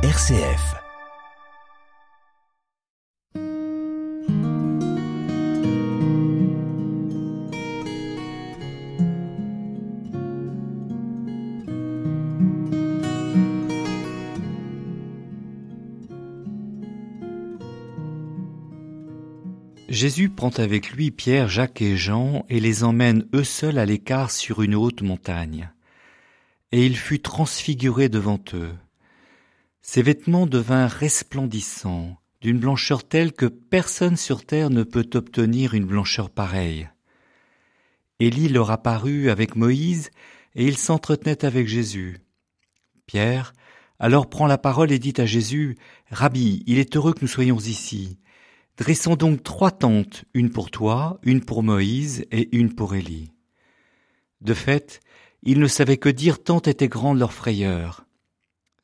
RCF. Jésus prend avec lui Pierre, Jacques et Jean et les emmène eux seuls à l'écart sur une haute montagne. Et il fut transfiguré devant eux. Ses vêtements devinrent resplendissants, d'une blancheur telle que personne sur terre ne peut obtenir une blancheur pareille. Élie leur apparut avec Moïse, et il s'entretenait avec Jésus. Pierre alors prend la parole et dit à Jésus, Rabbi, il est heureux que nous soyons ici. Dressons donc trois tentes, une pour toi, une pour Moïse et une pour Élie. De fait, ils ne savaient que dire tant était grande leur frayeur.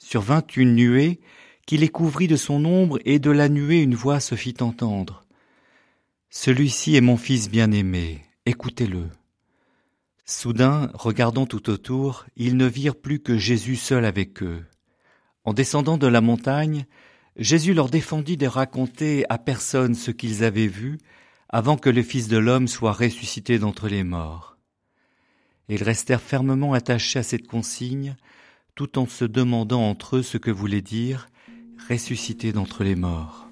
Survint une nuée qui les couvrit de son ombre et de la nuée une voix se fit entendre. Celui-ci est mon fils bien-aimé, écoutez-le. Soudain, regardant tout autour, ils ne virent plus que Jésus seul avec eux. En descendant de la montagne, Jésus leur défendit de raconter à personne ce qu'ils avaient vu avant que le Fils de l'homme soit ressuscité d'entre les morts. Ils restèrent fermement attachés à cette consigne, tout en se demandant entre eux ce que voulait dire ressuscité d'entre les morts.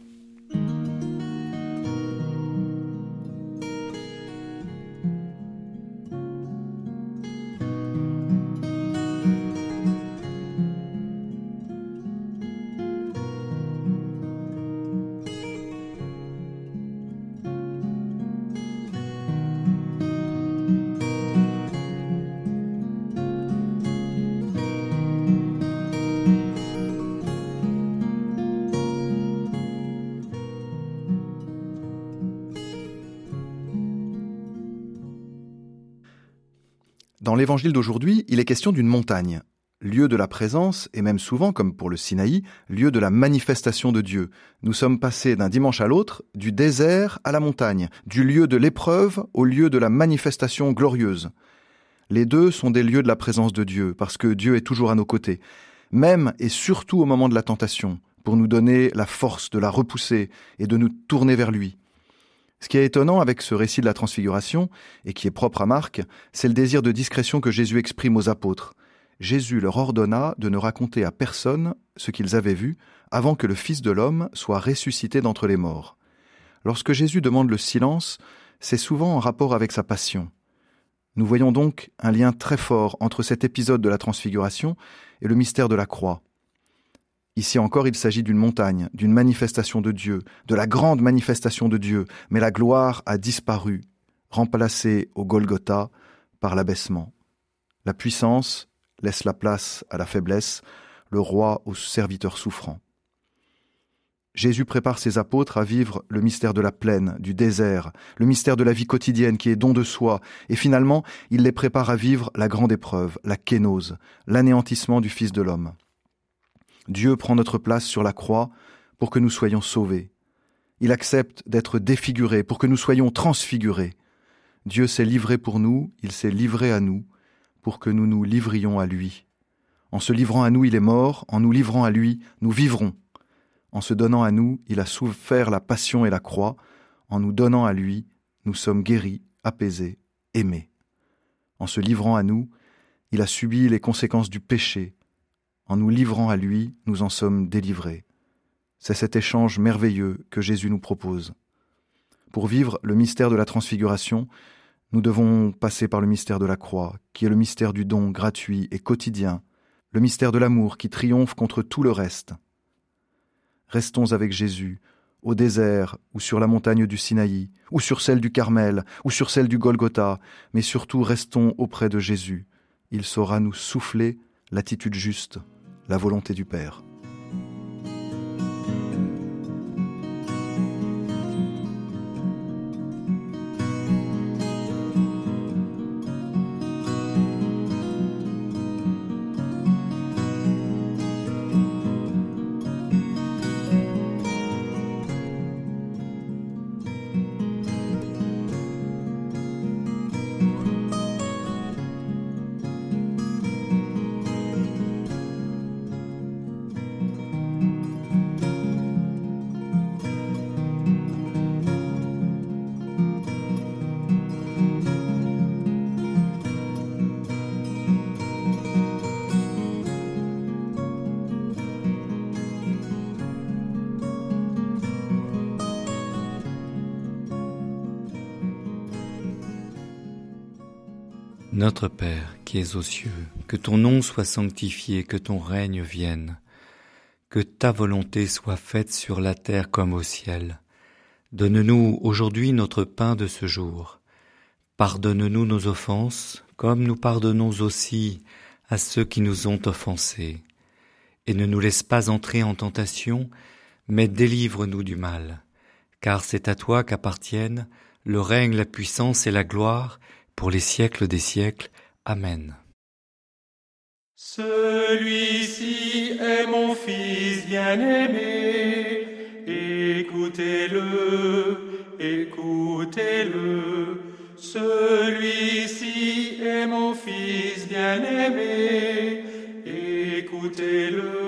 Dans l'évangile d'aujourd'hui, il est question d'une montagne, lieu de la présence et même souvent, comme pour le Sinaï, lieu de la manifestation de Dieu. Nous sommes passés d'un dimanche à l'autre, du désert à la montagne, du lieu de l'épreuve au lieu de la manifestation glorieuse. Les deux sont des lieux de la présence de Dieu, parce que Dieu est toujours à nos côtés, même et surtout au moment de la tentation, pour nous donner la force de la repousser et de nous tourner vers lui. Ce qui est étonnant avec ce récit de la transfiguration, et qui est propre à Marc, c'est le désir de discrétion que Jésus exprime aux apôtres. Jésus leur ordonna de ne raconter à personne ce qu'ils avaient vu avant que le Fils de l'homme soit ressuscité d'entre les morts. Lorsque Jésus demande le silence, c'est souvent en rapport avec sa passion. Nous voyons donc un lien très fort entre cet épisode de la transfiguration et le mystère de la croix. Ici encore, il s'agit d'une montagne, d'une manifestation de Dieu, de la grande manifestation de Dieu, mais la gloire a disparu, remplacée au Golgotha par l'abaissement. La puissance laisse la place à la faiblesse, le roi au serviteur souffrant. Jésus prépare ses apôtres à vivre le mystère de la plaine, du désert, le mystère de la vie quotidienne qui est don de soi, et finalement, il les prépare à vivre la grande épreuve, la kénose, l'anéantissement du Fils de l'homme. Dieu prend notre place sur la croix pour que nous soyons sauvés. Il accepte d'être défiguré pour que nous soyons transfigurés. Dieu s'est livré pour nous, il s'est livré à nous pour que nous nous livrions à lui. En se livrant à nous, il est mort, en nous livrant à lui, nous vivrons. En se donnant à nous, il a souffert la passion et la croix, en nous donnant à lui, nous sommes guéris, apaisés, aimés. En se livrant à nous, il a subi les conséquences du péché, en nous livrant à lui, nous en sommes délivrés. C'est cet échange merveilleux que Jésus nous propose. Pour vivre le mystère de la transfiguration, nous devons passer par le mystère de la croix, qui est le mystère du don gratuit et quotidien, le mystère de l'amour qui triomphe contre tout le reste. Restons avec Jésus, au désert, ou sur la montagne du Sinaï, ou sur celle du Carmel, ou sur celle du Golgotha, mais surtout restons auprès de Jésus. Il saura nous souffler l'attitude juste, la volonté du Père. Notre Père qui es aux cieux, que ton nom soit sanctifié, que ton règne vienne, que ta volonté soit faite sur la terre comme au ciel. Donne-nous aujourd'hui notre pain de ce jour. Pardonne-nous nos offenses, comme nous pardonnons aussi à ceux qui nous ont offensés. Et ne nous laisse pas entrer en tentation, mais délivre-nous du mal. Car c'est à toi qu'appartiennent le règne, la puissance et la gloire, pour les siècles des siècles. Amen. Celui-ci est mon Fils bien-aimé, écoutez-le, écoutez-le. Celui-ci est mon Fils bien-aimé, écoutez-le,